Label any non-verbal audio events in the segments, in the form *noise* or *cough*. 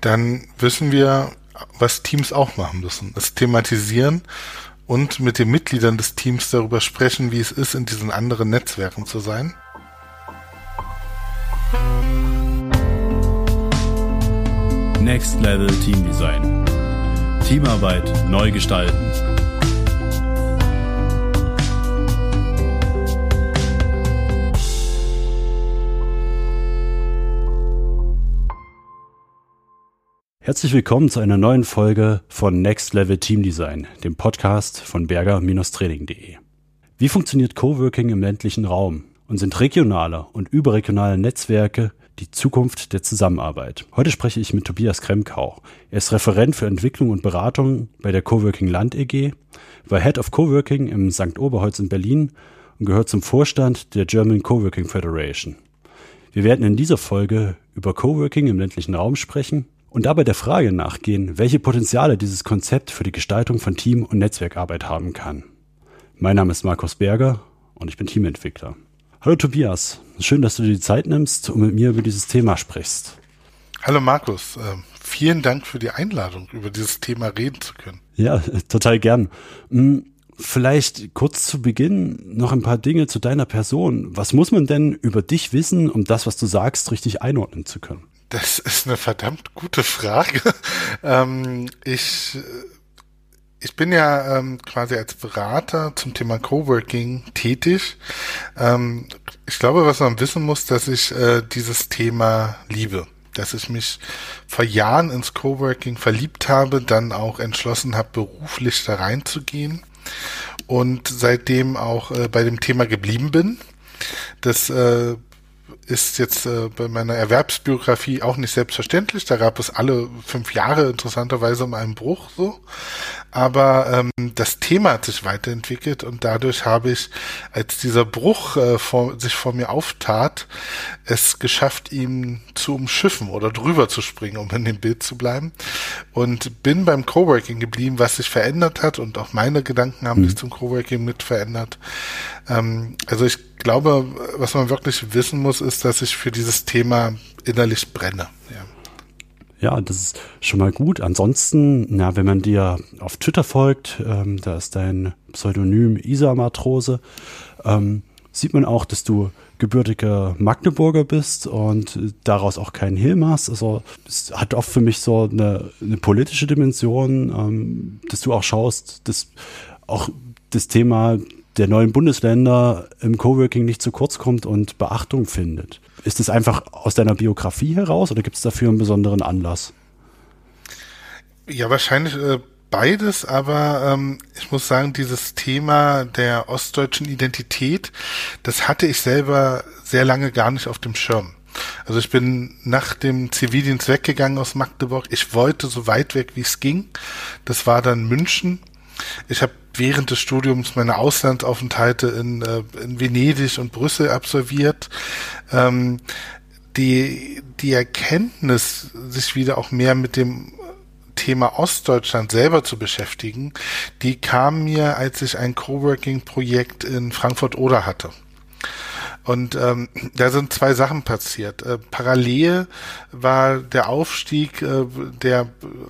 dann wissen wir, was Teams auch machen müssen. Es thematisieren und mit den Mitgliedern des Teams darüber sprechen, wie es ist, in diesen anderen Netzwerken zu sein. Next Level Team Design. Teamarbeit neu gestalten. Herzlich willkommen zu einer neuen Folge von Next Level Team Design, dem Podcast von berger-training.de. Wie funktioniert Coworking im ländlichen Raum und sind regionale und überregionale Netzwerke die Zukunft der Zusammenarbeit? Heute spreche ich mit Tobias Kremkau. Er ist Referent für Entwicklung und Beratung bei der Coworking Land EG, war Head of Coworking im St. Oberholz in Berlin und gehört zum Vorstand der German Coworking Federation. Wir werden in dieser Folge über Coworking im ländlichen Raum sprechen und dabei der Frage nachgehen, welche Potenziale dieses Konzept für die Gestaltung von Team- und Netzwerkarbeit haben kann. Mein Name ist Markus Berger und ich bin Teamentwickler. Hallo Tobias, schön, dass du dir die Zeit nimmst und mit mir über dieses Thema sprichst. Hallo Markus, äh, vielen Dank für die Einladung, über dieses Thema reden zu können. Ja, total gern. Hm, vielleicht kurz zu Beginn noch ein paar Dinge zu deiner Person. Was muss man denn über dich wissen, um das, was du sagst, richtig einordnen zu können? Das ist eine verdammt gute Frage. *laughs* ähm, ich, ich bin ja ähm, quasi als Berater zum Thema Coworking tätig. Ähm, ich glaube, was man wissen muss, dass ich äh, dieses Thema liebe. Dass ich mich vor Jahren ins Coworking verliebt habe, dann auch entschlossen habe, beruflich da reinzugehen und seitdem auch äh, bei dem Thema geblieben bin. Das äh, ist jetzt äh, bei meiner Erwerbsbiografie auch nicht selbstverständlich. Da gab es alle fünf Jahre interessanterweise um einen Bruch so. Aber ähm, das Thema hat sich weiterentwickelt und dadurch habe ich, als dieser Bruch äh, vor, sich vor mir auftat, es geschafft, ihn zu umschiffen oder drüber zu springen, um in dem Bild zu bleiben. Und bin beim Coworking geblieben, was sich verändert hat und auch meine Gedanken haben mhm. sich zum Coworking mit verändert. Ähm, also ich glaube, was man wirklich wissen muss, ist, dass ich für dieses Thema innerlich brenne. Ja. Ja, das ist schon mal gut. Ansonsten, na, wenn man dir auf Twitter folgt, ähm, da ist dein Pseudonym Isa Matrose, ähm, sieht man auch, dass du gebürtiger Magdeburger bist und daraus auch keinen Hehl machst. Also es hat oft für mich so eine, eine politische Dimension, ähm, dass du auch schaust, dass auch das Thema der neuen Bundesländer im Coworking nicht zu kurz kommt und Beachtung findet. Ist es einfach aus deiner Biografie heraus oder gibt es dafür einen besonderen Anlass? Ja, wahrscheinlich äh, beides, aber ähm, ich muss sagen, dieses Thema der ostdeutschen Identität, das hatte ich selber sehr lange gar nicht auf dem Schirm. Also ich bin nach dem Zivildienst weggegangen aus Magdeburg. Ich wollte so weit weg, wie es ging. Das war dann München. Ich habe während des Studiums meine Auslandsaufenthalte in, äh, in Venedig und Brüssel absolviert. Ähm, die, die Erkenntnis, sich wieder auch mehr mit dem Thema Ostdeutschland selber zu beschäftigen, die kam mir, als ich ein Coworking-Projekt in Frankfurt-Oder hatte. Und ähm, da sind zwei Sachen passiert. Äh, parallel war der Aufstieg äh, der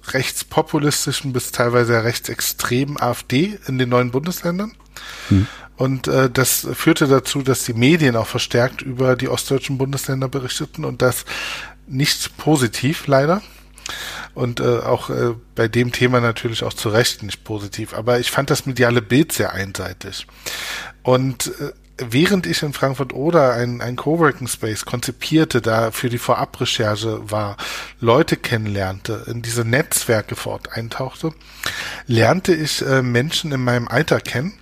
rechtspopulistischen bis teilweise rechtsextremen AfD in den neuen Bundesländern. Hm. Und äh, das führte dazu, dass die Medien auch verstärkt über die ostdeutschen Bundesländer berichteten und das nicht positiv leider. Und äh, auch äh, bei dem Thema natürlich auch zu Recht nicht positiv. Aber ich fand das mediale Bild sehr einseitig. Und äh, während ich in Frankfurt oder ein, ein Coworking Space konzipierte, da für die Vorabrecherche war, Leute kennenlernte, in diese Netzwerke fort eintauchte, lernte ich äh, Menschen in meinem Alter kennen.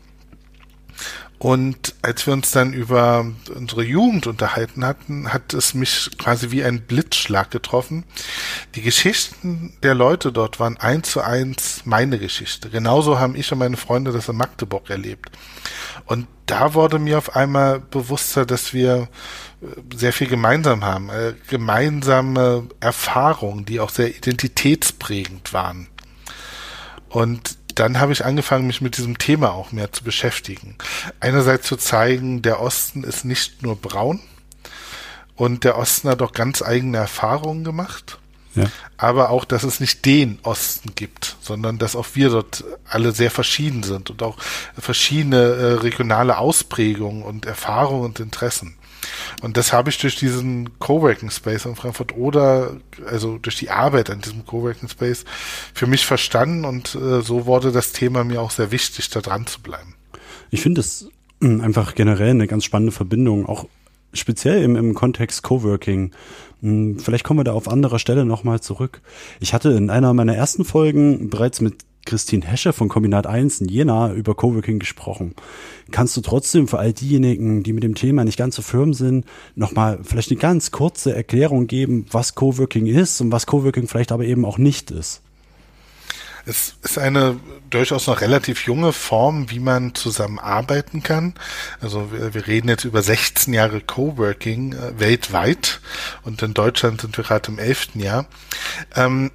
Und als wir uns dann über unsere Jugend unterhalten hatten, hat es mich quasi wie ein Blitzschlag getroffen. Die Geschichten der Leute dort waren eins zu eins meine Geschichte. Genauso haben ich und meine Freunde das in Magdeburg erlebt. Und da wurde mir auf einmal bewusster, dass wir äh, sehr viel gemeinsam haben, äh, gemeinsame Erfahrungen, die auch sehr identitätsprägend waren. Und dann habe ich angefangen, mich mit diesem Thema auch mehr zu beschäftigen. Einerseits zu zeigen, der Osten ist nicht nur braun und der Osten hat auch ganz eigene Erfahrungen gemacht. Ja. Aber auch, dass es nicht den Osten gibt, sondern dass auch wir dort alle sehr verschieden sind und auch verschiedene äh, regionale Ausprägungen und Erfahrungen und Interessen. Und das habe ich durch diesen Coworking Space in Frankfurt oder also durch die Arbeit an diesem Coworking Space für mich verstanden und äh, so wurde das Thema mir auch sehr wichtig, da dran zu bleiben. Ich finde es hm, einfach generell eine ganz spannende Verbindung, auch speziell im, im Kontext Coworking. Hm, vielleicht kommen wir da auf anderer Stelle nochmal zurück. Ich hatte in einer meiner ersten Folgen bereits mit Christine Hesche von Kombinat 1 in Jena über Coworking gesprochen. Kannst du trotzdem für all diejenigen, die mit dem Thema nicht ganz so firm sind, nochmal vielleicht eine ganz kurze Erklärung geben, was Coworking ist und was Coworking vielleicht aber eben auch nicht ist? Es ist eine durchaus noch relativ junge Form, wie man zusammenarbeiten kann. Also wir, wir reden jetzt über 16 Jahre Coworking äh, weltweit und in Deutschland sind wir gerade im 11. Jahr. Ähm,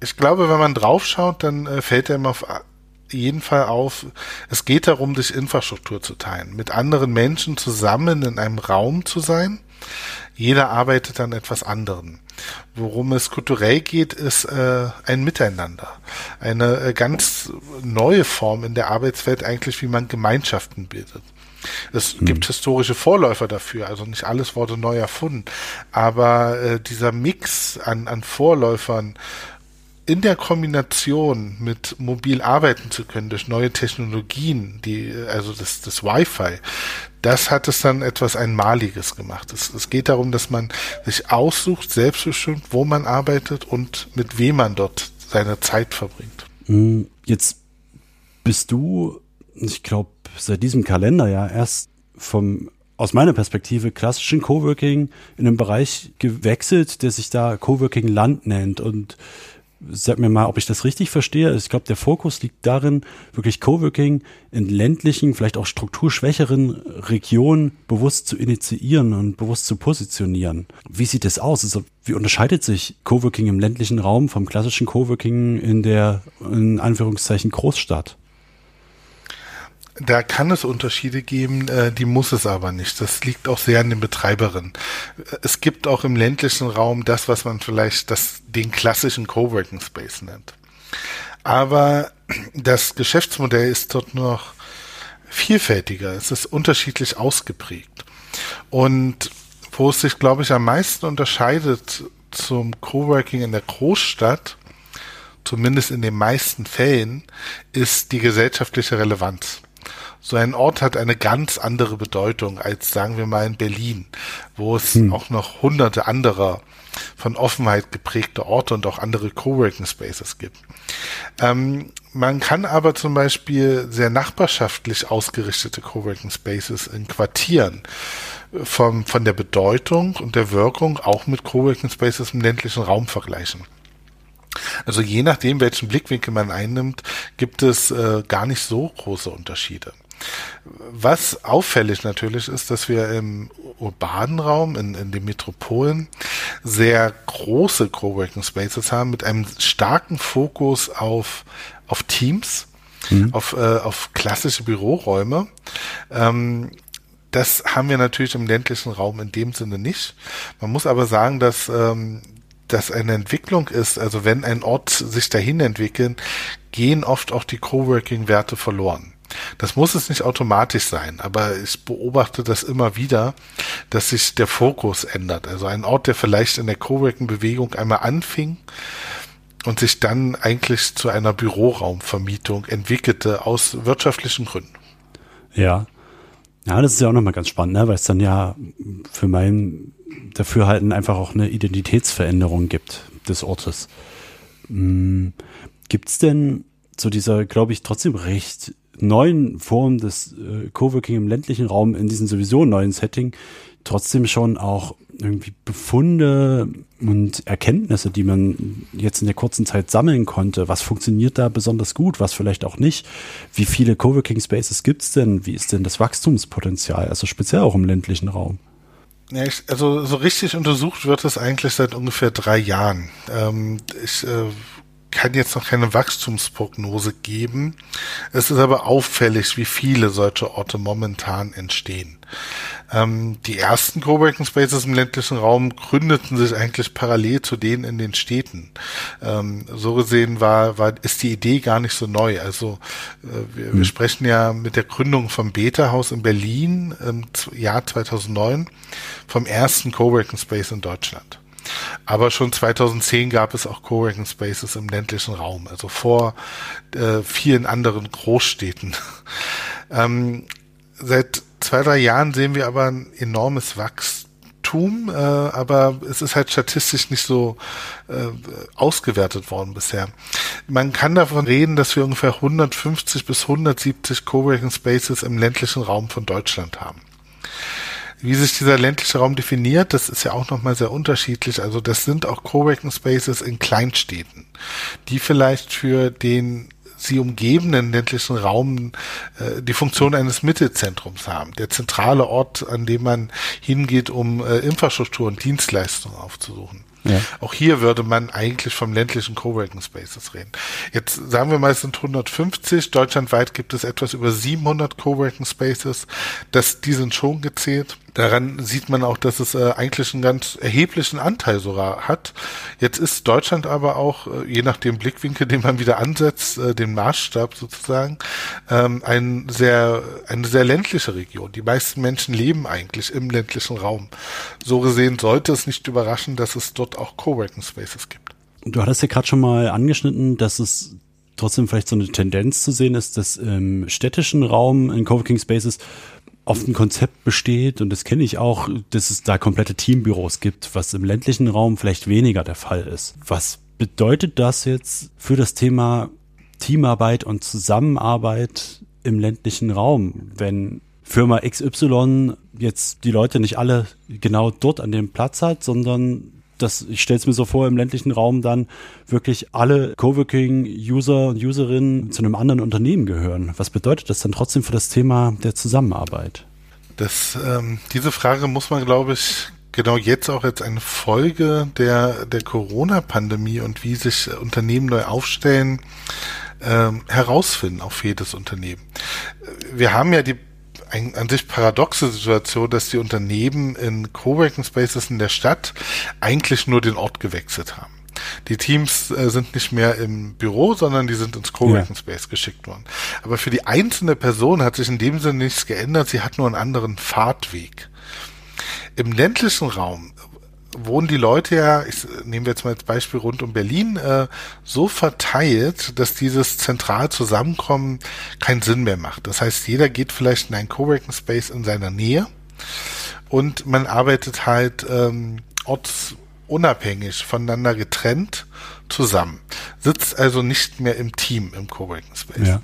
ich glaube, wenn man draufschaut, dann äh, fällt einem auf jeden Fall auf, es geht darum, sich Infrastruktur zu teilen, mit anderen Menschen zusammen in einem Raum zu sein. Jeder arbeitet an etwas anderem. Worum es kulturell geht, ist äh, ein Miteinander. Eine äh, ganz neue Form in der Arbeitswelt eigentlich, wie man Gemeinschaften bildet. Es hm. gibt historische Vorläufer dafür, also nicht alles wurde neu erfunden. Aber äh, dieser Mix an, an Vorläufern in der Kombination mit mobil arbeiten zu können durch neue Technologien, die, also das, das Wi-Fi, das hat es dann etwas Einmaliges gemacht. Es, es geht darum, dass man sich aussucht, selbstbestimmt, wo man arbeitet und mit wem man dort seine Zeit verbringt. Hm, jetzt bist du, ich glaube, seit diesem Kalender ja erst vom aus meiner Perspektive klassischen Coworking in einen Bereich gewechselt, der sich da Coworking Land nennt und sag mir mal, ob ich das richtig verstehe. Ich glaube, der Fokus liegt darin, wirklich Coworking in ländlichen, vielleicht auch strukturschwächeren Regionen bewusst zu initiieren und bewusst zu positionieren. Wie sieht es aus? Also, wie unterscheidet sich Coworking im ländlichen Raum vom klassischen Coworking in der, in Anführungszeichen, Großstadt? Da kann es Unterschiede geben, äh, die muss es aber nicht. Das liegt auch sehr an den Betreiberinnen. Es gibt auch im ländlichen Raum das, was man vielleicht das, den klassischen Coworking Space nennt. Aber das Geschäftsmodell ist dort noch vielfältiger. Es ist unterschiedlich ausgeprägt. Und wo es sich, glaube ich, am meisten unterscheidet zum Coworking in der Großstadt, zumindest in den meisten Fällen, ist die gesellschaftliche Relevanz so ein Ort hat eine ganz andere Bedeutung als, sagen wir mal, in Berlin, wo es hm. auch noch hunderte anderer von Offenheit geprägte Orte und auch andere Coworking Spaces gibt. Ähm, man kann aber zum Beispiel sehr nachbarschaftlich ausgerichtete Coworking Spaces in Quartieren vom, von der Bedeutung und der Wirkung auch mit Coworking Spaces im ländlichen Raum vergleichen. Also je nachdem, welchen Blickwinkel man einnimmt, gibt es äh, gar nicht so große Unterschiede. Was auffällig natürlich ist, dass wir im urbanen Raum, in, in den Metropolen, sehr große Coworking Spaces haben mit einem starken Fokus auf, auf Teams, mhm. auf, äh, auf klassische Büroräume. Ähm, das haben wir natürlich im ländlichen Raum in dem Sinne nicht. Man muss aber sagen, dass ähm, das eine Entwicklung ist, also wenn ein Ort sich dahin entwickelt, gehen oft auch die Coworking-Werte verloren. Das muss es nicht automatisch sein, aber ich beobachte das immer wieder, dass sich der Fokus ändert. Also ein Ort, der vielleicht in der Coworking-Bewegung einmal anfing und sich dann eigentlich zu einer Büroraumvermietung entwickelte aus wirtschaftlichen Gründen. Ja. Ja, das ist ja auch nochmal ganz spannend, ne? weil es dann ja für mein Dafürhalten einfach auch eine Identitätsveränderung gibt des Ortes. Hm, Gibt es denn zu dieser, glaube ich, trotzdem recht neuen Form des äh, Coworking im ländlichen Raum, in diesem sowieso neuen Setting, trotzdem schon auch irgendwie Befunde und Erkenntnisse, die man jetzt in der kurzen Zeit sammeln konnte. Was funktioniert da besonders gut, was vielleicht auch nicht? Wie viele Coworking Spaces gibt's denn? Wie ist denn das Wachstumspotenzial, also speziell auch im ländlichen Raum? Ja, ich, also so richtig untersucht wird es eigentlich seit ungefähr drei Jahren. Ähm, ich äh, kann jetzt noch keine Wachstumsprognose geben. Es ist aber auffällig, wie viele solche Orte momentan entstehen. Ähm, die ersten Coworking Spaces im ländlichen Raum gründeten sich eigentlich parallel zu denen in den Städten. Ähm, so gesehen war, war, ist die Idee gar nicht so neu. Also äh, wir, mhm. wir, sprechen ja mit der Gründung vom Beta-Haus in Berlin im Jahr 2009 vom ersten Coworking Space in Deutschland. Aber schon 2010 gab es auch Coworking Spaces im ländlichen Raum, also vor äh, vielen anderen Großstädten. *laughs* ähm, seit zwei, drei Jahren sehen wir aber ein enormes Wachstum, äh, aber es ist halt statistisch nicht so äh, ausgewertet worden bisher. Man kann davon reden, dass wir ungefähr 150 bis 170 Coworking Spaces im ländlichen Raum von Deutschland haben. Wie sich dieser ländliche Raum definiert, das ist ja auch nochmal sehr unterschiedlich. Also das sind auch Coworking Spaces in Kleinstädten, die vielleicht für den sie umgebenden ländlichen Raum äh, die Funktion eines Mittelzentrums haben. Der zentrale Ort, an dem man hingeht, um äh, Infrastruktur und Dienstleistungen aufzusuchen. Ja. Auch hier würde man eigentlich vom ländlichen Coworking Spaces reden. Jetzt sagen wir mal, es sind 150. Deutschlandweit gibt es etwas über 700 Coworking Spaces. Das, die sind schon gezählt. Daran sieht man auch, dass es äh, eigentlich einen ganz erheblichen Anteil sogar hat. Jetzt ist Deutschland aber auch, äh, je nach dem Blickwinkel, den man wieder ansetzt, äh, den Maßstab sozusagen, ähm, ein sehr, eine sehr ländliche Region. Die meisten Menschen leben eigentlich im ländlichen Raum. So gesehen sollte es nicht überraschen, dass es dort auch Coworking Spaces gibt. Du hattest ja gerade schon mal angeschnitten, dass es trotzdem vielleicht so eine Tendenz zu sehen ist, dass im städtischen Raum in Coworking Spaces oft ein Konzept besteht und das kenne ich auch, dass es da komplette Teambüros gibt, was im ländlichen Raum vielleicht weniger der Fall ist. Was bedeutet das jetzt für das Thema Teamarbeit und Zusammenarbeit im ländlichen Raum, wenn Firma XY jetzt die Leute nicht alle genau dort an dem Platz hat, sondern das, ich stelle es mir so vor, im ländlichen Raum dann wirklich alle Coworking-User und Userinnen zu einem anderen Unternehmen gehören. Was bedeutet das dann trotzdem für das Thema der Zusammenarbeit? Das, ähm, diese Frage muss man, glaube ich, genau jetzt auch als eine Folge der, der Corona-Pandemie und wie sich Unternehmen neu aufstellen, ähm, herausfinden, auf jedes Unternehmen. Wir haben ja die ein, an sich paradoxe Situation, dass die Unternehmen in Coworking Spaces in der Stadt eigentlich nur den Ort gewechselt haben. Die Teams äh, sind nicht mehr im Büro, sondern die sind ins Coworking ja. Space geschickt worden. Aber für die einzelne Person hat sich in dem Sinne nichts geändert. Sie hat nur einen anderen Fahrtweg. Im ländlichen Raum wohnen die Leute ja, ich nehme jetzt mal als Beispiel rund um Berlin, äh, so verteilt, dass dieses zentral Zusammenkommen keinen Sinn mehr macht. Das heißt, jeder geht vielleicht in einen Coworking Space in seiner Nähe und man arbeitet halt ähm, ortsunabhängig voneinander getrennt zusammen. Sitzt also nicht mehr im Team im Coworking Space. Ja.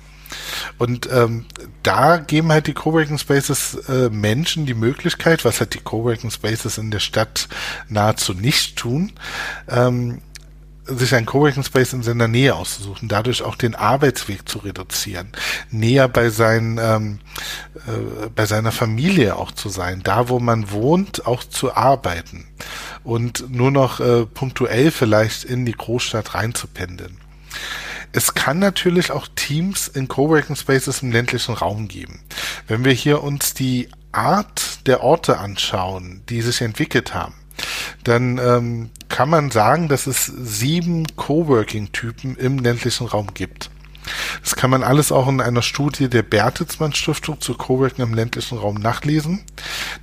Und ähm, da geben halt die Coworking Spaces äh, Menschen die Möglichkeit, was halt die Coworking Spaces in der Stadt nahezu nicht tun, ähm, sich ein Coworking Space in seiner Nähe auszusuchen, dadurch auch den Arbeitsweg zu reduzieren, näher bei seinen ähm, äh, bei seiner Familie auch zu sein, da wo man wohnt, auch zu arbeiten und nur noch äh, punktuell vielleicht in die Großstadt reinzupendeln. Es kann natürlich auch Teams in Coworking Spaces im ländlichen Raum geben. Wenn wir hier uns die Art der Orte anschauen, die sich entwickelt haben, dann ähm, kann man sagen, dass es sieben Coworking-Typen im ländlichen Raum gibt. Das kann man alles auch in einer Studie der Bertelsmann Stiftung zu Coworking im ländlichen Raum nachlesen,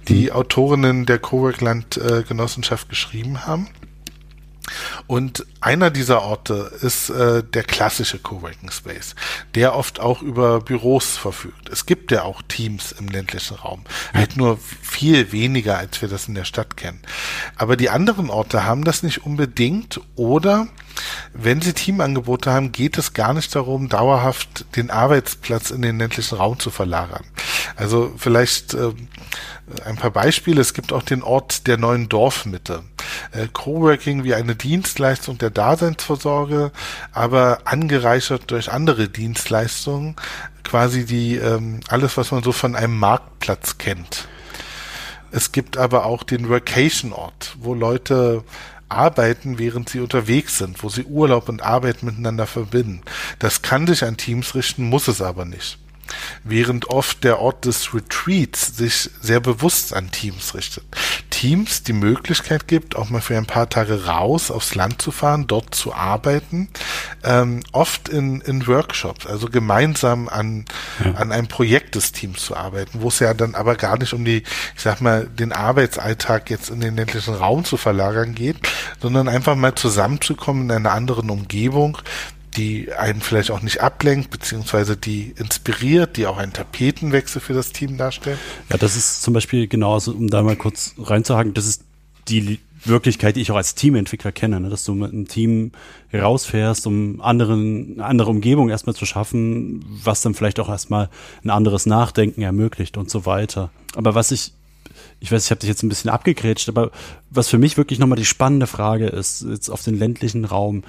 die mhm. Autorinnen der Cowork Land äh, Genossenschaft geschrieben haben. Und einer dieser Orte ist äh, der klassische Coworking Space, der oft auch über Büros verfügt. Es gibt ja auch Teams im ländlichen Raum, halt nur viel weniger, als wir das in der Stadt kennen. Aber die anderen Orte haben das nicht unbedingt oder wenn Sie Teamangebote haben, geht es gar nicht darum, dauerhaft den Arbeitsplatz in den ländlichen Raum zu verlagern. Also vielleicht äh, ein paar Beispiele. Es gibt auch den Ort der neuen Dorfmitte. Äh, Coworking wie eine Dienstleistung der Daseinsvorsorge, aber angereichert durch andere Dienstleistungen, quasi die ähm, alles, was man so von einem Marktplatz kennt. Es gibt aber auch den Workation-Ort, wo Leute arbeiten, während sie unterwegs sind, wo sie Urlaub und Arbeit miteinander verbinden. Das kann sich an Teams richten, muss es aber nicht während oft der Ort des Retreats sich sehr bewusst an Teams richtet. Teams die Möglichkeit gibt, auch mal für ein paar Tage raus aufs Land zu fahren, dort zu arbeiten, ähm, oft in, in Workshops, also gemeinsam an, ja. an einem Projekt des Teams zu arbeiten, wo es ja dann aber gar nicht um die, ich sag mal, den Arbeitsalltag jetzt in den ländlichen Raum zu verlagern geht, sondern einfach mal zusammenzukommen in einer anderen Umgebung, die einen vielleicht auch nicht ablenkt, beziehungsweise die inspiriert, die auch einen Tapetenwechsel für das Team darstellt? Ja, das ist zum Beispiel genauso, um da mal kurz reinzuhaken, das ist die Wirklichkeit, die ich auch als Teamentwickler kenne, ne? dass du mit einem Team rausfährst, um anderen, eine andere Umgebung erstmal zu schaffen, was dann vielleicht auch erstmal ein anderes Nachdenken ermöglicht und so weiter. Aber was ich ich weiß, ich habe dich jetzt ein bisschen abgegrätscht, aber was für mich wirklich nochmal die spannende Frage ist, jetzt auf den ländlichen Raum,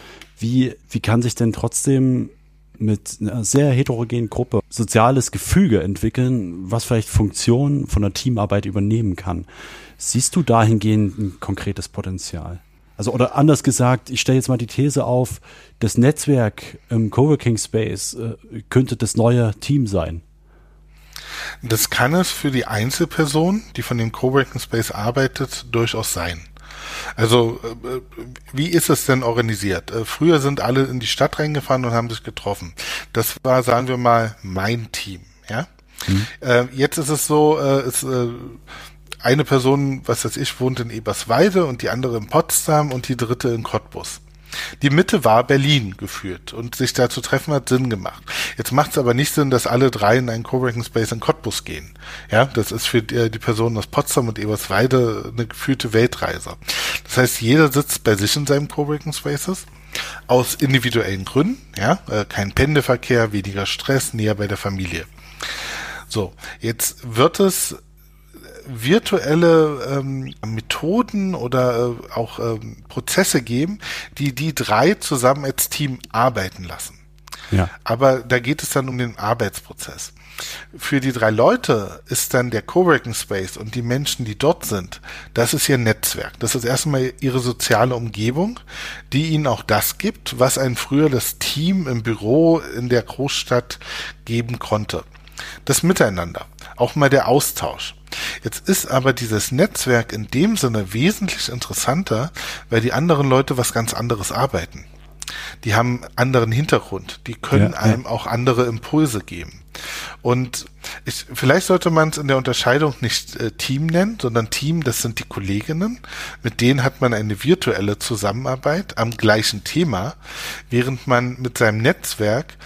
wie, wie kann sich denn trotzdem mit einer sehr heterogenen Gruppe soziales Gefüge entwickeln, was vielleicht Funktionen von der Teamarbeit übernehmen kann? Siehst du dahingehend ein konkretes Potenzial? Also, oder anders gesagt, ich stelle jetzt mal die These auf, das Netzwerk im Coworking Space äh, könnte das neue Team sein. Das kann es für die Einzelperson, die von dem Coworking Space arbeitet, durchaus sein. Also äh, wie ist es denn organisiert? Äh, früher sind alle in die Stadt reingefahren und haben sich getroffen. Das war, sagen wir mal, mein Team. Ja. Mhm. Äh, jetzt ist es so, es, eine Person, was weiß ich, wohnt in Eberswalde und die andere in Potsdam und die dritte in Cottbus. Die Mitte war Berlin geführt und sich da zu treffen hat Sinn gemacht. Jetzt macht es aber nicht Sinn, dass alle drei in einen Coworking Space in Cottbus gehen. Ja, das ist für die, die Personen aus Potsdam und Eberswalde eine geführte Weltreise. Das heißt, jeder sitzt bei sich in seinem Coworking Spaces aus individuellen Gründen, ja, äh, kein Pendelverkehr, weniger Stress, näher bei der Familie. So, jetzt wird es virtuelle ähm, Methoden oder äh, auch ähm, Prozesse geben, die die drei zusammen als Team arbeiten lassen. Ja. Aber da geht es dann um den Arbeitsprozess. Für die drei Leute ist dann der Coworking Space und die Menschen, die dort sind, das ist ihr Netzwerk. Das ist erstmal ihre soziale Umgebung, die ihnen auch das gibt, was ein früher das Team im Büro in der Großstadt geben konnte. Das Miteinander, auch mal der Austausch. Jetzt ist aber dieses Netzwerk in dem Sinne wesentlich interessanter, weil die anderen Leute was ganz anderes arbeiten. Die haben anderen Hintergrund, die können ja, einem auch andere Impulse geben. Und ich, vielleicht sollte man es in der Unterscheidung nicht äh, Team nennen, sondern Team, das sind die Kolleginnen. Mit denen hat man eine virtuelle Zusammenarbeit am gleichen Thema, während man mit seinem Netzwerk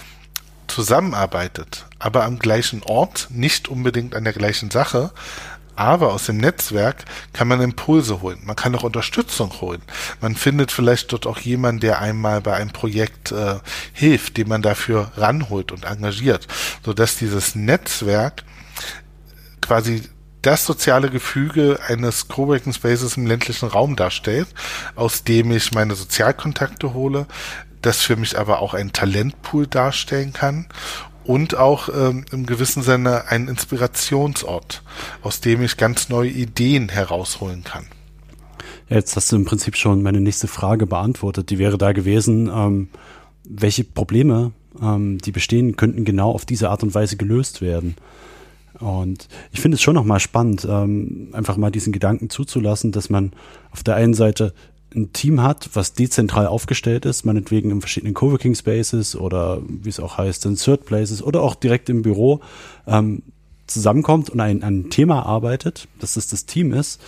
zusammenarbeitet, aber am gleichen Ort, nicht unbedingt an der gleichen Sache, aber aus dem Netzwerk kann man Impulse holen. Man kann auch Unterstützung holen. Man findet vielleicht dort auch jemanden, der einmal bei einem Projekt äh, hilft, den man dafür ranholt und engagiert, sodass dieses Netzwerk quasi das soziale Gefüge eines Coworking Spaces im ländlichen Raum darstellt, aus dem ich meine Sozialkontakte hole, das für mich aber auch ein Talentpool darstellen kann und auch ähm, im gewissen Sinne ein Inspirationsort, aus dem ich ganz neue Ideen herausholen kann. Jetzt hast du im Prinzip schon meine nächste Frage beantwortet. Die wäre da gewesen, ähm, welche Probleme, ähm, die bestehen, könnten genau auf diese Art und Weise gelöst werden. Und ich finde es schon nochmal spannend, ähm, einfach mal diesen Gedanken zuzulassen, dass man auf der einen Seite ein Team hat, was dezentral aufgestellt ist, meinetwegen in verschiedenen Coworking Spaces oder wie es auch heißt, in Third Places oder auch direkt im Büro ähm, zusammenkommt und ein, ein Thema arbeitet, dass es das Team ist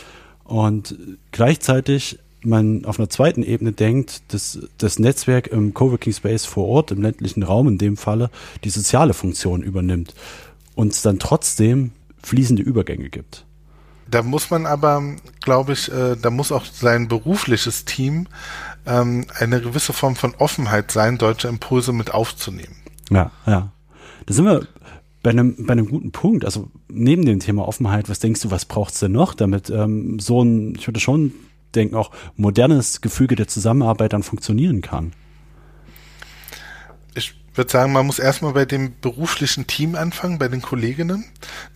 und gleichzeitig man auf einer zweiten Ebene denkt, dass das Netzwerk im Coworking Space vor Ort, im ländlichen Raum in dem Falle, die soziale Funktion übernimmt und es dann trotzdem fließende Übergänge gibt. Da muss man aber, glaube ich, äh, da muss auch sein berufliches Team ähm, eine gewisse Form von Offenheit sein, deutsche Impulse mit aufzunehmen. Ja, ja. Da sind wir bei einem, bei einem guten Punkt. Also neben dem Thema Offenheit, was denkst du, was braucht's denn noch, damit ähm, so ein, ich würde schon denken, auch modernes Gefüge der Zusammenarbeit dann funktionieren kann? Würde sagen, man muss erstmal bei dem beruflichen Team anfangen, bei den Kolleginnen.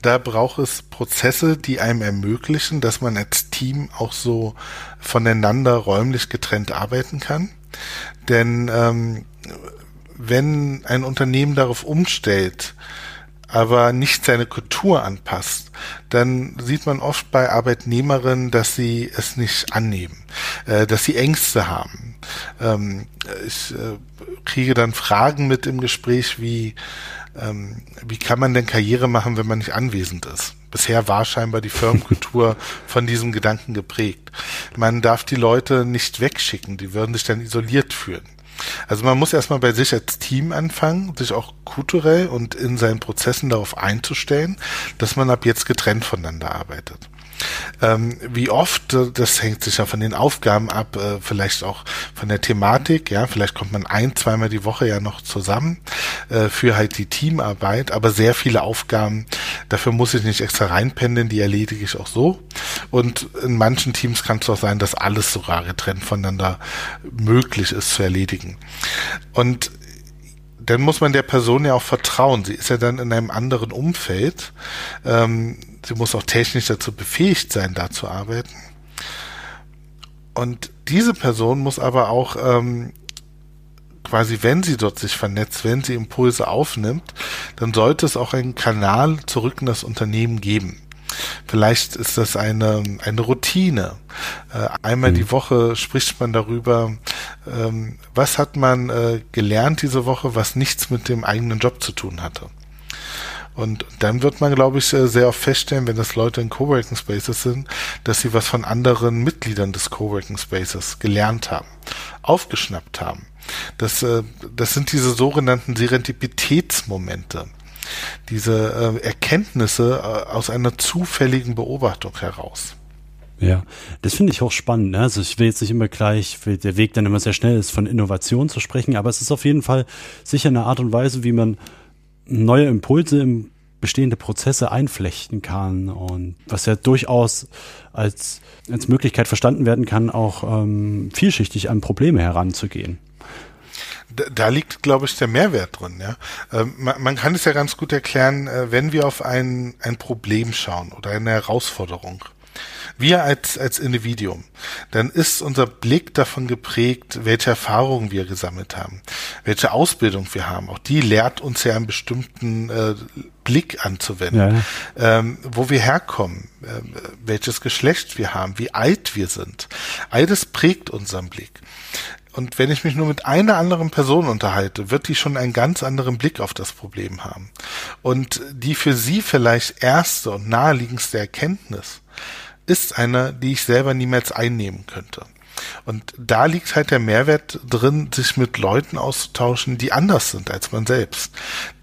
Da braucht es Prozesse, die einem ermöglichen, dass man als Team auch so voneinander räumlich getrennt arbeiten kann. Denn ähm, wenn ein Unternehmen darauf umstellt, aber nicht seine Kultur anpasst, dann sieht man oft bei Arbeitnehmerinnen, dass sie es nicht annehmen, äh, dass sie Ängste haben. Ähm, ich äh, kriege dann Fragen mit im Gespräch wie, ähm, wie kann man denn Karriere machen, wenn man nicht anwesend ist? Bisher war scheinbar die Firmenkultur *laughs* von diesem Gedanken geprägt. Man darf die Leute nicht wegschicken, die würden sich dann isoliert fühlen. Also man muss erstmal bei sich als Team anfangen, sich auch kulturell und in seinen Prozessen darauf einzustellen, dass man ab jetzt getrennt voneinander arbeitet. Ähm, wie oft, äh, das hängt sich ja von den Aufgaben ab, äh, vielleicht auch von der Thematik, ja, vielleicht kommt man ein, zweimal die Woche ja noch zusammen äh, für halt die Teamarbeit, aber sehr viele Aufgaben, dafür muss ich nicht extra reinpendeln, die erledige ich auch so. Und in manchen Teams kann es auch sein, dass alles sogar getrennt voneinander möglich ist zu erledigen. Und dann muss man der Person ja auch vertrauen. Sie ist ja dann in einem anderen Umfeld. Ähm, sie muss auch technisch dazu befähigt sein, da zu arbeiten. Und diese Person muss aber auch ähm, quasi, wenn sie dort sich vernetzt, wenn sie Impulse aufnimmt, dann sollte es auch einen Kanal zurück in das Unternehmen geben. Vielleicht ist das eine, eine Routine. Äh, einmal mhm. die Woche spricht man darüber, ähm, was hat man äh, gelernt diese Woche, was nichts mit dem eigenen Job zu tun hatte. Und dann wird man, glaube ich, äh, sehr oft feststellen, wenn das Leute in Coworking Spaces sind, dass sie was von anderen Mitgliedern des Coworking Spaces gelernt haben, aufgeschnappt haben. Das, äh, das sind diese sogenannten Serendipitätsmomente diese äh, Erkenntnisse aus einer zufälligen Beobachtung heraus. Ja, das finde ich auch spannend. Ne? Also ich will jetzt nicht immer gleich, der Weg dann immer sehr schnell ist, von Innovation zu sprechen, aber es ist auf jeden Fall sicher eine Art und Weise, wie man neue Impulse im bestehende Prozesse einflechten kann und was ja durchaus als, als Möglichkeit verstanden werden kann, auch ähm, vielschichtig an Probleme heranzugehen da, liegt, glaube ich, der Mehrwert drin. Ja, ähm, man, man, kann es ja ganz gut erklären, äh, wenn wir auf ein ein Problem schauen oder eine Herausforderung. Wir als als Individuum, dann ist unser Blick davon geprägt, welche Erfahrungen wir gesammelt haben, welche Ausbildung wir haben. Auch die lehrt uns ja einen bestimmten äh, Blick anzuwenden, ja. ähm, wo wir herkommen, äh, welches Geschlecht wir haben, wie alt wir sind. All das prägt unseren Blick. Und wenn ich mich nur mit einer anderen Person unterhalte, wird die schon einen ganz anderen Blick auf das Problem haben. Und die für sie vielleicht erste und naheliegendste Erkenntnis ist eine, die ich selber niemals einnehmen könnte. Und da liegt halt der Mehrwert drin, sich mit Leuten auszutauschen, die anders sind als man selbst,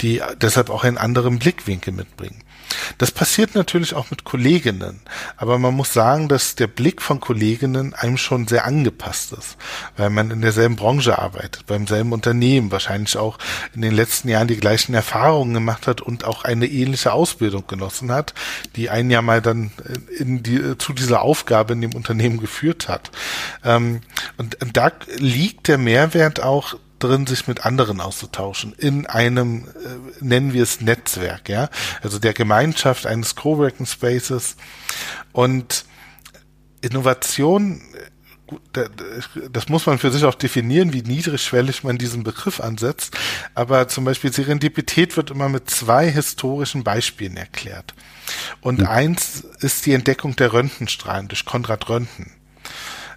die deshalb auch einen anderen Blickwinkel mitbringen. Das passiert natürlich auch mit Kolleginnen, aber man muss sagen, dass der Blick von Kolleginnen einem schon sehr angepasst ist, weil man in derselben Branche arbeitet, beim selben Unternehmen, wahrscheinlich auch in den letzten Jahren die gleichen Erfahrungen gemacht hat und auch eine ähnliche Ausbildung genossen hat, die ein Jahr mal dann in die, zu dieser Aufgabe in dem Unternehmen geführt hat. Ähm, und da liegt der Mehrwert auch drin, sich mit anderen auszutauschen in einem, äh, nennen wir es Netzwerk, ja, also der Gemeinschaft eines Coworking Spaces und Innovation, das muss man für sich auch definieren, wie niedrigschwellig man diesen Begriff ansetzt. Aber zum Beispiel Serendipität wird immer mit zwei historischen Beispielen erklärt. Und mhm. eins ist die Entdeckung der Röntgenstrahlen durch Konrad Röntgen.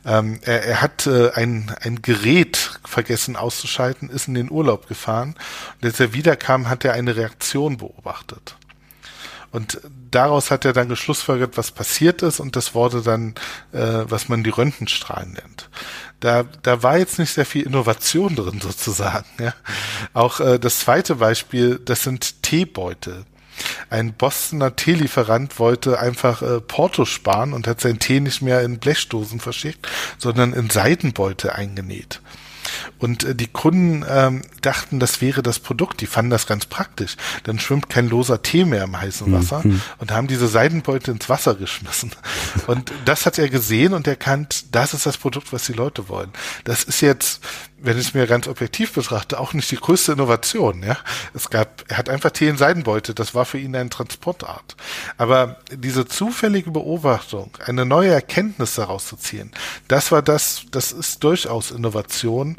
Ähm, er, er hat äh, ein, ein Gerät vergessen auszuschalten, ist in den Urlaub gefahren und als er wiederkam, hat er eine Reaktion beobachtet. Und daraus hat er dann geschlussfolgert, was passiert ist, und das wurde dann, äh, was man die Röntgenstrahlen nennt. Da, da war jetzt nicht sehr viel Innovation drin sozusagen. Ja. Auch äh, das zweite Beispiel, das sind Teebeutel. Ein Bostoner Teelieferant wollte einfach äh, Porto sparen und hat sein Tee nicht mehr in Blechdosen verschickt, sondern in Seidenbeutel eingenäht. Und äh, die Kunden ähm, dachten, das wäre das Produkt. Die fanden das ganz praktisch. Dann schwimmt kein loser Tee mehr im heißen mhm. Wasser mhm. und haben diese Seidenbeutel ins Wasser geschmissen. Und das hat er gesehen und erkannt, das ist das Produkt, was die Leute wollen. Das ist jetzt wenn ich es mir ganz objektiv betrachte, auch nicht die größte Innovation. Ja, es gab, er hat einfach Tee in Seidenbeute. Das war für ihn eine Transportart. Aber diese zufällige Beobachtung, eine neue Erkenntnis daraus zu ziehen, das war das, das ist durchaus Innovation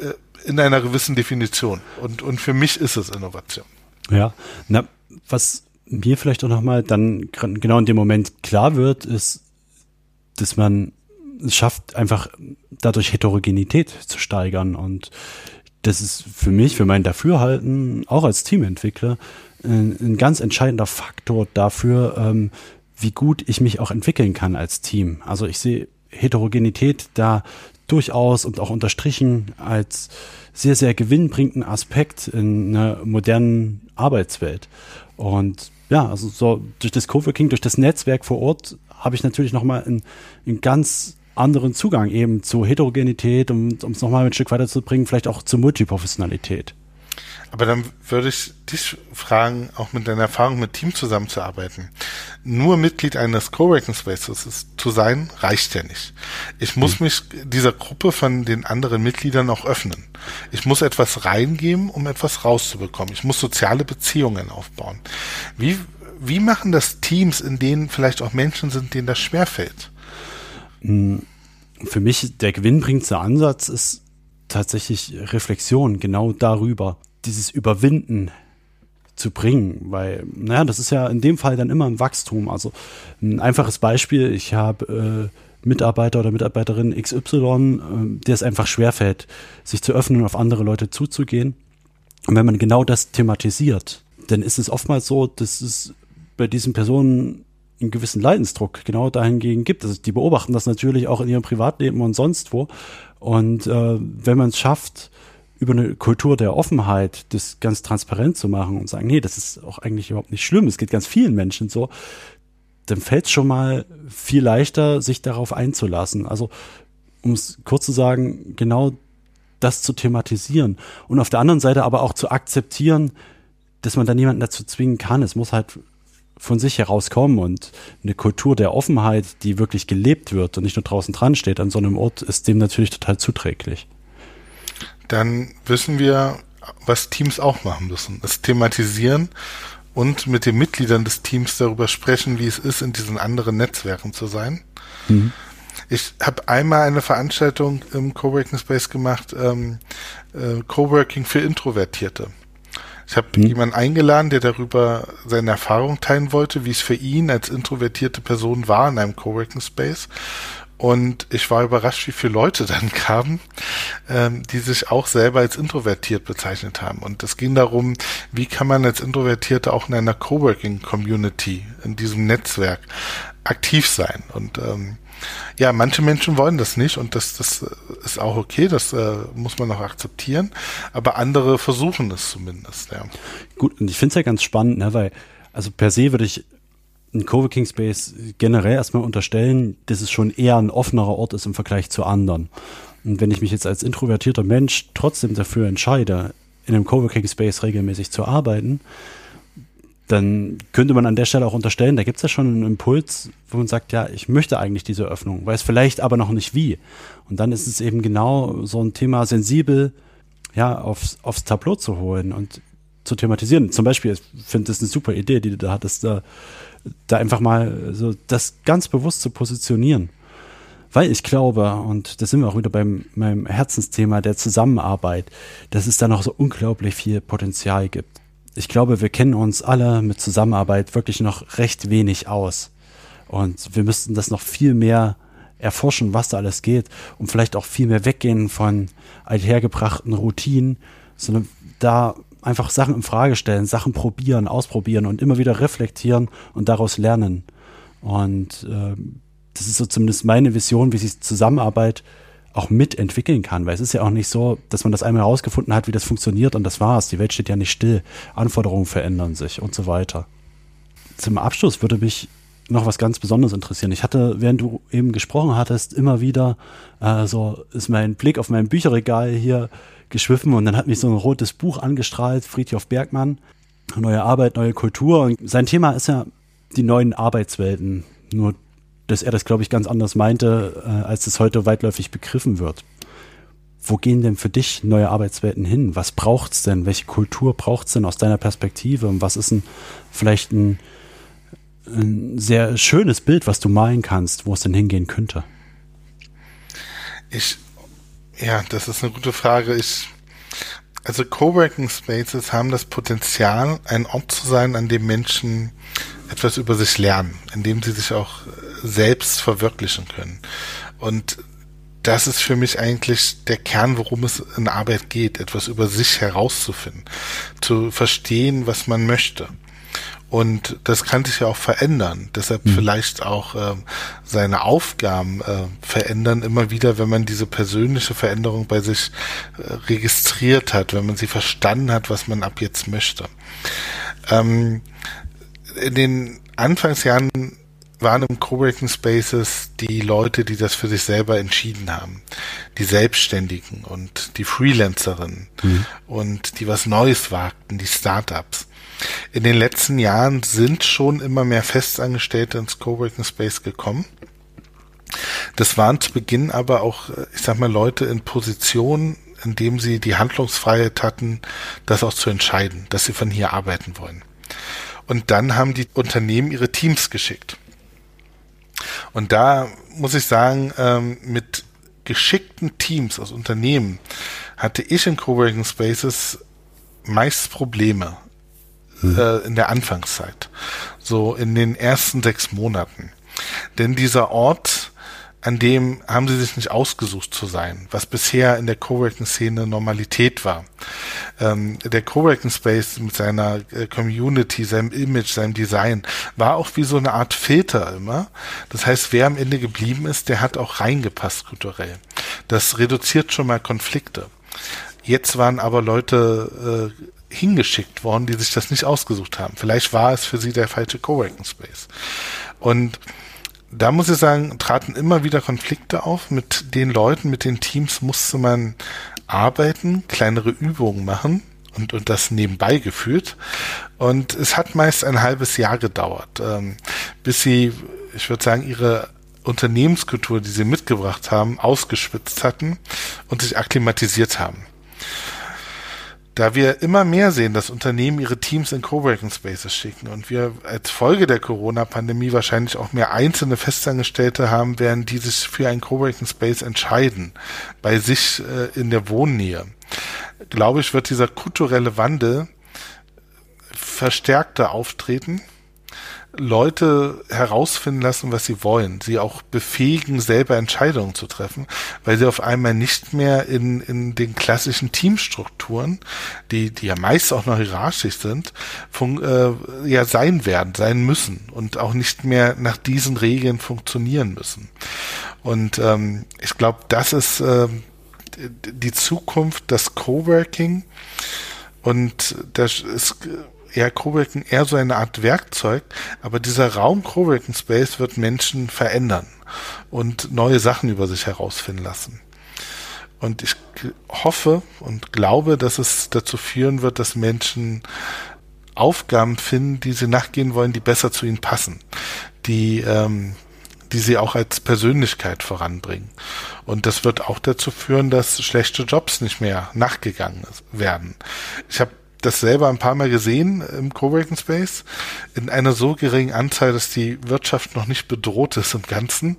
äh, in einer gewissen Definition. Und und für mich ist es Innovation. Ja, na was mir vielleicht auch nochmal dann genau in dem Moment klar wird, ist, dass man es schafft, einfach dadurch Heterogenität zu steigern. Und das ist für mich, für mein Dafürhalten, auch als Teamentwickler, ein, ein ganz entscheidender Faktor dafür, ähm, wie gut ich mich auch entwickeln kann als Team. Also ich sehe Heterogenität da durchaus und auch unterstrichen als sehr, sehr gewinnbringenden Aspekt in einer modernen Arbeitswelt. Und ja, also so durch das Coworking, durch das Netzwerk vor Ort habe ich natürlich nochmal einen, einen ganz anderen Zugang eben zu Heterogenität, um es nochmal ein Stück weiterzubringen, vielleicht auch zur Multiprofessionalität. Aber dann würde ich dich fragen, auch mit deiner Erfahrung mit Team zusammenzuarbeiten. Nur Mitglied eines Coworking Spaces zu sein, reicht ja nicht. Ich muss mhm. mich dieser Gruppe von den anderen Mitgliedern auch öffnen. Ich muss etwas reingeben, um etwas rauszubekommen. Ich muss soziale Beziehungen aufbauen. Wie, wie machen das Teams, in denen vielleicht auch Menschen sind, denen das schwerfällt? Hm, für mich der gewinnbringendste Ansatz ist tatsächlich Reflexion genau darüber, dieses Überwinden zu bringen, weil, naja, das ist ja in dem Fall dann immer ein Wachstum. Also ein einfaches Beispiel, ich habe äh, Mitarbeiter oder Mitarbeiterin XY, äh, der es einfach schwerfällt, sich zu öffnen und auf andere Leute zuzugehen. Und wenn man genau das thematisiert, dann ist es oftmals so, dass es bei diesen Personen einen gewissen Leidensdruck genau dahingegen gibt. Also die beobachten das natürlich auch in ihrem Privatleben und sonst wo. Und äh, wenn man es schafft, über eine Kultur der Offenheit das ganz transparent zu machen und sagen, nee, das ist auch eigentlich überhaupt nicht schlimm, es geht ganz vielen Menschen so, dann fällt es schon mal viel leichter, sich darauf einzulassen. Also, um es kurz zu sagen, genau das zu thematisieren und auf der anderen Seite aber auch zu akzeptieren, dass man da niemanden dazu zwingen kann. Es muss halt von sich herauskommen und eine Kultur der Offenheit, die wirklich gelebt wird und nicht nur draußen dran steht an so einem Ort, ist dem natürlich total zuträglich. Dann wissen wir, was Teams auch machen müssen. Es thematisieren und mit den Mitgliedern des Teams darüber sprechen, wie es ist, in diesen anderen Netzwerken zu sein. Mhm. Ich habe einmal eine Veranstaltung im Coworking Space gemacht, ähm, äh, Coworking für Introvertierte. Ich habe mhm. jemanden eingeladen, der darüber seine Erfahrung teilen wollte, wie es für ihn als introvertierte Person war in einem Coworking Space. Und ich war überrascht, wie viele Leute dann *laughs* kamen, ähm, die sich auch selber als introvertiert bezeichnet haben. Und es ging darum, wie kann man als Introvertierte auch in einer Coworking-Community, in diesem Netzwerk aktiv sein. Und ähm, ja, manche Menschen wollen das nicht und das, das ist auch okay, das äh, muss man auch akzeptieren, aber andere versuchen es zumindest, ja. Gut, und ich finde es ja ganz spannend, ne, weil, also per se würde ich ein Coworking Space generell erstmal unterstellen, dass es schon eher ein offenerer Ort ist im Vergleich zu anderen. Und wenn ich mich jetzt als introvertierter Mensch trotzdem dafür entscheide, in einem Coworking Space regelmäßig zu arbeiten, dann könnte man an der Stelle auch unterstellen, da gibt es ja schon einen Impuls, wo man sagt, ja, ich möchte eigentlich diese Öffnung, weiß vielleicht aber noch nicht wie. Und dann ist es eben genau so ein Thema sensibel, ja, aufs, aufs Tableau zu holen und zu thematisieren. Zum Beispiel, ich finde das eine super Idee, die du da hattest, da, da einfach mal so das ganz bewusst zu positionieren. Weil ich glaube, und da sind wir auch wieder beim meinem Herzensthema der Zusammenarbeit, dass es da noch so unglaublich viel Potenzial gibt ich glaube, wir kennen uns alle mit Zusammenarbeit wirklich noch recht wenig aus. Und wir müssten das noch viel mehr erforschen, was da alles geht und vielleicht auch viel mehr weggehen von althergebrachten Routinen, sondern da einfach Sachen in Frage stellen, Sachen probieren, ausprobieren und immer wieder reflektieren und daraus lernen. Und äh, das ist so zumindest meine Vision, wie sich Zusammenarbeit auch mitentwickeln kann, weil es ist ja auch nicht so, dass man das einmal herausgefunden hat, wie das funktioniert und das war's. Die Welt steht ja nicht still, Anforderungen verändern sich und so weiter. Zum Abschluss würde mich noch was ganz Besonderes interessieren. Ich hatte, während du eben gesprochen hattest, immer wieder äh, so ist mein Blick auf mein Bücherregal hier geschwiffen und dann hat mich so ein rotes Buch angestrahlt, Friedhof Bergmann, neue Arbeit, neue Kultur. Und sein Thema ist ja die neuen Arbeitswelten. Nur dass er das, glaube ich, ganz anders meinte, äh, als es heute weitläufig begriffen wird. wo gehen denn für dich neue Arbeitswelten hin? Was braucht's denn? Welche Kultur braucht's denn aus deiner Perspektive? Und was ist ein, vielleicht ein, ein sehr schönes Bild, was du malen kannst, wo es denn hingehen könnte? Ich, ja, das ist eine gute Frage. Ich, also Coworking Spaces haben das Potenzial, ein Ort zu sein, an dem Menschen etwas über sich lernen, in dem sie sich auch selbst verwirklichen können. Und das ist für mich eigentlich der Kern, worum es in Arbeit geht, etwas über sich herauszufinden, zu verstehen, was man möchte. Und das kann sich ja auch verändern. Deshalb mhm. vielleicht auch äh, seine Aufgaben äh, verändern immer wieder, wenn man diese persönliche Veränderung bei sich äh, registriert hat, wenn man sie verstanden hat, was man ab jetzt möchte. Ähm, in den Anfangsjahren waren im Coworking Spaces die Leute, die das für sich selber entschieden haben. Die Selbstständigen und die Freelancerinnen mhm. und die was Neues wagten, die Startups. In den letzten Jahren sind schon immer mehr Festangestellte ins Coworking Space gekommen. Das waren zu Beginn aber auch, ich sag mal, Leute in Positionen, in dem sie die Handlungsfreiheit hatten, das auch zu entscheiden, dass sie von hier arbeiten wollen. Und dann haben die Unternehmen ihre Teams geschickt. Und da muss ich sagen, ähm, mit geschickten Teams aus Unternehmen hatte ich in Coworking Spaces meist Probleme hm. äh, in der Anfangszeit, so in den ersten sechs Monaten. Denn dieser Ort an dem haben sie sich nicht ausgesucht zu sein, was bisher in der Coworking-Szene Normalität war. Ähm, der Coworking Space mit seiner äh, Community, seinem Image, seinem Design war auch wie so eine Art Filter immer. Das heißt, wer am Ende geblieben ist, der hat auch reingepasst kulturell. Das reduziert schon mal Konflikte. Jetzt waren aber Leute äh, hingeschickt worden, die sich das nicht ausgesucht haben. Vielleicht war es für sie der falsche Coworking Space. Und da muss ich sagen, traten immer wieder Konflikte auf. Mit den Leuten, mit den Teams musste man arbeiten, kleinere Übungen machen und, und das nebenbei geführt. Und es hat meist ein halbes Jahr gedauert, ähm, bis sie, ich würde sagen, ihre Unternehmenskultur, die sie mitgebracht haben, ausgespitzt hatten und sich akklimatisiert haben. Da wir immer mehr sehen, dass Unternehmen ihre Teams in Coworking Spaces schicken und wir als Folge der Corona-Pandemie wahrscheinlich auch mehr einzelne Festangestellte haben werden, die sich für einen Coworking Space entscheiden, bei sich äh, in der Wohnnähe, glaube ich, wird dieser kulturelle Wandel verstärkter auftreten Leute herausfinden lassen, was sie wollen, sie auch befähigen, selber Entscheidungen zu treffen, weil sie auf einmal nicht mehr in, in den klassischen Teamstrukturen, die, die ja meist auch noch hierarchisch sind, fun äh, ja sein werden, sein müssen und auch nicht mehr nach diesen Regeln funktionieren müssen. Und ähm, ich glaube, das ist äh, die Zukunft, das Coworking und das ist ja Coworking eher so eine Art Werkzeug, aber dieser Raum Coworking Space wird Menschen verändern und neue Sachen über sich herausfinden lassen. Und ich hoffe und glaube, dass es dazu führen wird, dass Menschen Aufgaben finden, die sie nachgehen wollen, die besser zu ihnen passen, die ähm, die sie auch als Persönlichkeit voranbringen. Und das wird auch dazu führen, dass schlechte Jobs nicht mehr nachgegangen werden. Ich habe das selber ein paar Mal gesehen im Coworking Space in einer so geringen Anzahl, dass die Wirtschaft noch nicht bedroht ist im Ganzen.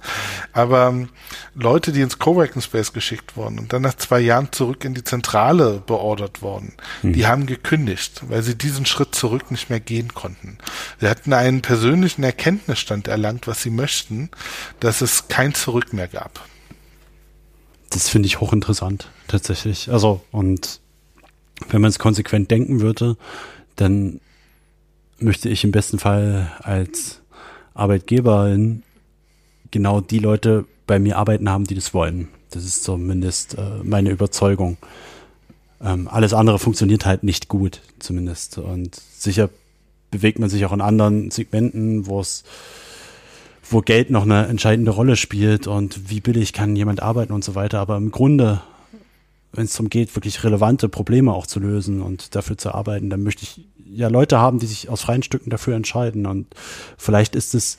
Aber ähm, Leute, die ins Coworking Space geschickt wurden und dann nach zwei Jahren zurück in die Zentrale beordert worden, mhm. die haben gekündigt, weil sie diesen Schritt zurück nicht mehr gehen konnten. Sie hatten einen persönlichen Erkenntnisstand erlangt, was sie möchten, dass es kein Zurück mehr gab. Das finde ich hochinteressant, tatsächlich. Also, und wenn man es konsequent denken würde, dann möchte ich im besten Fall als Arbeitgeberin genau die Leute bei mir arbeiten haben, die das wollen. Das ist zumindest äh, meine Überzeugung. Ähm, alles andere funktioniert halt nicht gut, zumindest. Und sicher bewegt man sich auch in anderen Segmenten, wo es wo Geld noch eine entscheidende Rolle spielt und wie billig kann jemand arbeiten und so weiter. Aber im Grunde wenn es darum geht, wirklich relevante Probleme auch zu lösen und dafür zu arbeiten, dann möchte ich ja Leute haben, die sich aus freien Stücken dafür entscheiden. Und vielleicht ist es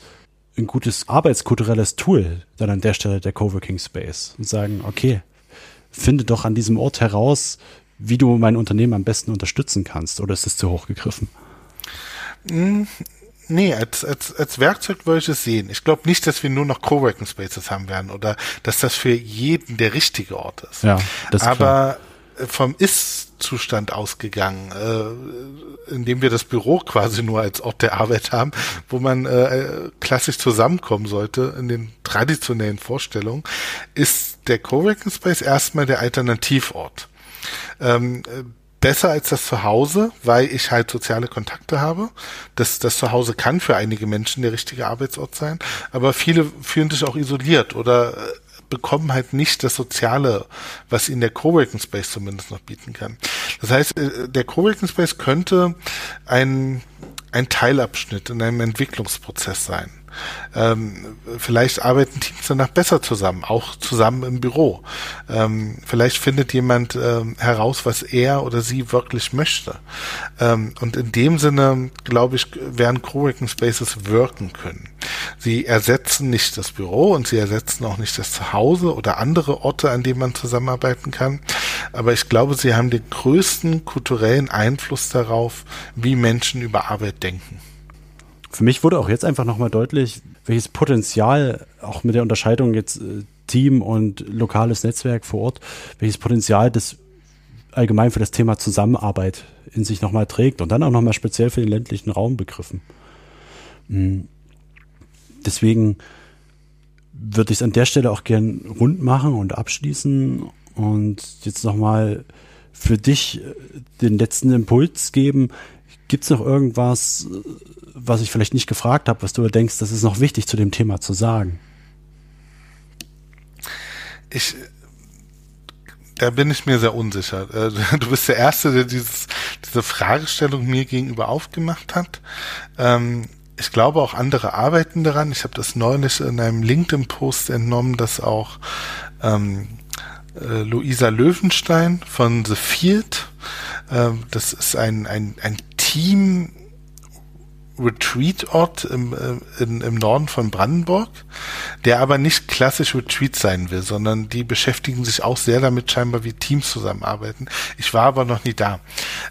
ein gutes arbeitskulturelles Tool dann an der Stelle der Coworking Space und sagen, okay, finde doch an diesem Ort heraus, wie du mein Unternehmen am besten unterstützen kannst. Oder ist das zu hoch gegriffen? Nee, als, als, als Werkzeug würde ich es sehen. Ich glaube nicht, dass wir nur noch Coworking Spaces haben werden oder dass das für jeden der richtige Ort ist. Ja, das ist Aber klar. vom Ist-Zustand ausgegangen, äh, indem wir das Büro quasi nur als Ort der Arbeit haben, wo man äh, klassisch zusammenkommen sollte in den traditionellen Vorstellungen, ist der Coworking Space erstmal der Alternativort. Ähm, besser als das Zuhause, weil ich halt soziale Kontakte habe. Das, das Zuhause kann für einige Menschen der richtige Arbeitsort sein, aber viele fühlen sich auch isoliert oder äh, bekommen halt nicht das Soziale, was ihnen der Coworking Space zumindest noch bieten kann. Das heißt, äh, der Coworking Space könnte ein, ein Teilabschnitt in einem Entwicklungsprozess sein. Ähm, vielleicht arbeiten Teams danach besser zusammen, auch zusammen im Büro. Ähm, vielleicht findet jemand ähm, heraus, was er oder sie wirklich möchte. Ähm, und in dem Sinne, glaube ich, werden Coworking Spaces wirken können. Sie ersetzen nicht das Büro und sie ersetzen auch nicht das Zuhause oder andere Orte, an denen man zusammenarbeiten kann. Aber ich glaube, sie haben den größten kulturellen Einfluss darauf, wie Menschen über Arbeit denken. Für mich wurde auch jetzt einfach nochmal deutlich, welches Potenzial, auch mit der Unterscheidung jetzt äh, Team und lokales Netzwerk vor Ort, welches Potenzial das allgemein für das Thema Zusammenarbeit in sich nochmal trägt und dann auch nochmal speziell für den ländlichen Raum begriffen. Mhm. Deswegen würde ich es an der Stelle auch gern rund machen und abschließen und jetzt nochmal für dich äh, den letzten Impuls geben. Gibt es noch irgendwas, äh, was ich vielleicht nicht gefragt habe, was du denkst, das ist noch wichtig zu dem Thema zu sagen? Ich, da bin ich mir sehr unsicher. Äh, du bist der Erste, der dieses, diese Fragestellung mir gegenüber aufgemacht hat. Ähm, ich glaube, auch andere arbeiten daran. Ich habe das neulich in einem LinkedIn-Post entnommen, dass auch ähm, äh, Luisa Löwenstein von The Field, äh, das ist ein, ein, ein Team Retreat-Ort im, äh, in, im Norden von Brandenburg, der aber nicht klassisch Retreat sein will, sondern die beschäftigen sich auch sehr damit, scheinbar wie Teams zusammenarbeiten. Ich war aber noch nie da.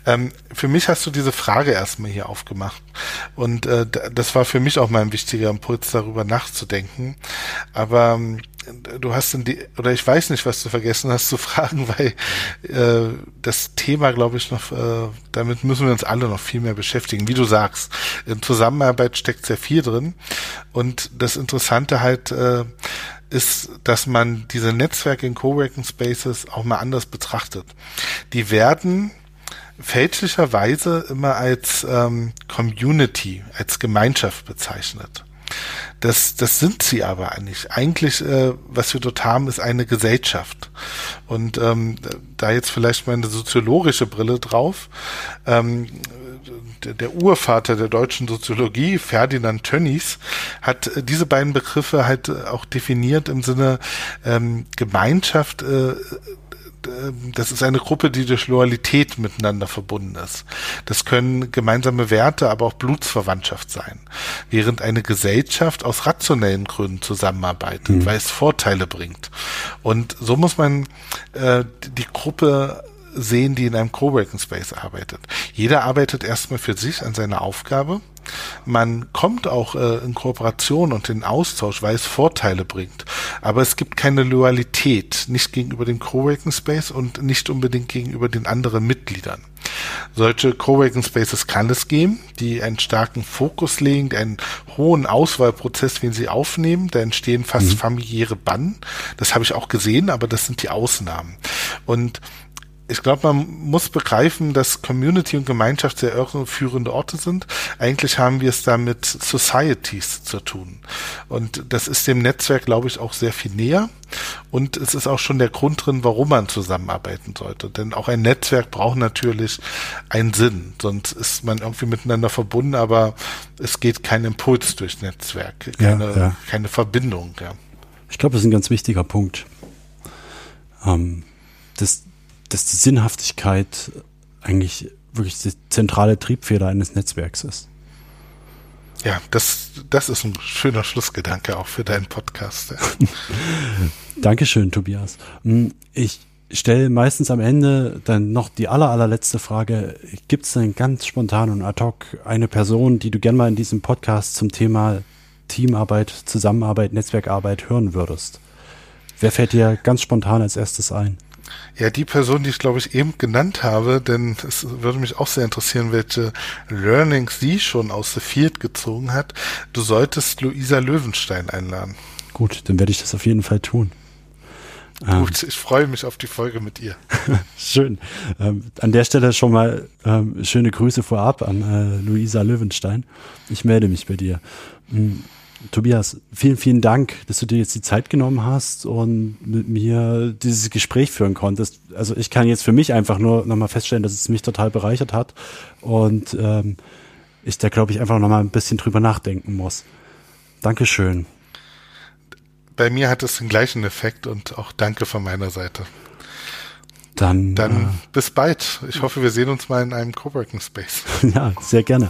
Ähm, für mich hast du diese Frage erstmal hier aufgemacht. Und äh, das war für mich auch mal ein wichtiger Impuls, darüber nachzudenken. Aber ähm, du hast in die, oder ich weiß nicht, was du vergessen hast zu fragen, *laughs* weil äh, das Thema, glaube ich, noch, äh, damit müssen wir uns alle noch viel mehr beschäftigen. Wie du sagst, in Zusammenarbeit steckt sehr viel drin. Und das Interessante halt äh, ist, dass man diese Netzwerke in Coworking Spaces auch mal anders betrachtet. Die werden fälschlicherweise immer als ähm, Community, als Gemeinschaft bezeichnet. Das, das sind sie aber eigentlich. Eigentlich, äh, was wir dort haben, ist eine Gesellschaft. Und ähm, da jetzt vielleicht mal eine soziologische Brille drauf. Ähm, der, Urvater der deutschen Soziologie, Ferdinand Tönnies, hat äh, diese beiden Begriffe halt äh, auch definiert im Sinne ähm, Gemeinschaft äh, das ist eine Gruppe, die durch Loyalität miteinander verbunden ist. Das können gemeinsame Werte, aber auch Blutsverwandtschaft sein. Während eine Gesellschaft aus rationellen Gründen zusammenarbeitet, mhm. weil es Vorteile bringt. Und so muss man äh, die Gruppe sehen, die in einem Coworking Space arbeitet. Jeder arbeitet erstmal für sich an seiner Aufgabe. Man kommt auch äh, in Kooperation und in Austausch, weil es Vorteile bringt. Aber es gibt keine Loyalität, nicht gegenüber dem Coworking Space und nicht unbedingt gegenüber den anderen Mitgliedern. Solche Coworking Spaces kann es geben, die einen starken Fokus legen, einen hohen Auswahlprozess, den sie aufnehmen. Da entstehen fast mhm. familiäre Bannen. Das habe ich auch gesehen, aber das sind die Ausnahmen. Und ich glaube, man muss begreifen, dass Community und Gemeinschaft sehr irreführende Orte sind. Eigentlich haben wir es da mit Societies zu tun. Und das ist dem Netzwerk, glaube ich, auch sehr viel näher. Und es ist auch schon der Grund drin, warum man zusammenarbeiten sollte. Denn auch ein Netzwerk braucht natürlich einen Sinn. Sonst ist man irgendwie miteinander verbunden, aber es geht kein Impuls durchs Netzwerk, keine, ja, ja. keine Verbindung. Ja. Ich glaube, das ist ein ganz wichtiger Punkt. Ähm, das dass die Sinnhaftigkeit eigentlich wirklich die zentrale Triebfeder eines Netzwerks ist. Ja, das, das ist ein schöner Schlussgedanke auch für deinen Podcast. *laughs* Dankeschön, Tobias. Hm, ich stelle meistens am Ende dann noch die aller, allerletzte Frage. Gibt es denn ganz spontan und ad hoc eine Person, die du gern mal in diesem Podcast zum Thema Teamarbeit, Zusammenarbeit, Netzwerkarbeit hören würdest? Wer fällt dir ganz spontan als erstes ein? Ja, die Person, die ich glaube ich eben genannt habe, denn es würde mich auch sehr interessieren, welche Learnings sie schon aus The Field gezogen hat. Du solltest Luisa Löwenstein einladen. Gut, dann werde ich das auf jeden Fall tun. Gut, ähm, ich freue mich auf die Folge mit ihr. *laughs* Schön. Ähm, an der Stelle schon mal ähm, schöne Grüße vorab an äh, Luisa Löwenstein. Ich melde mich bei dir. Mhm. Tobias, vielen, vielen Dank, dass du dir jetzt die Zeit genommen hast und mit mir dieses Gespräch führen konntest. Also ich kann jetzt für mich einfach nur nochmal feststellen, dass es mich total bereichert hat und ähm, ich da, glaube ich, einfach nochmal ein bisschen drüber nachdenken muss. Dankeschön. Bei mir hat es den gleichen Effekt und auch danke von meiner Seite. Dann, Dann äh, bis bald. Ich hoffe, wir sehen uns mal in einem Coworking Space. *laughs* ja, sehr gerne.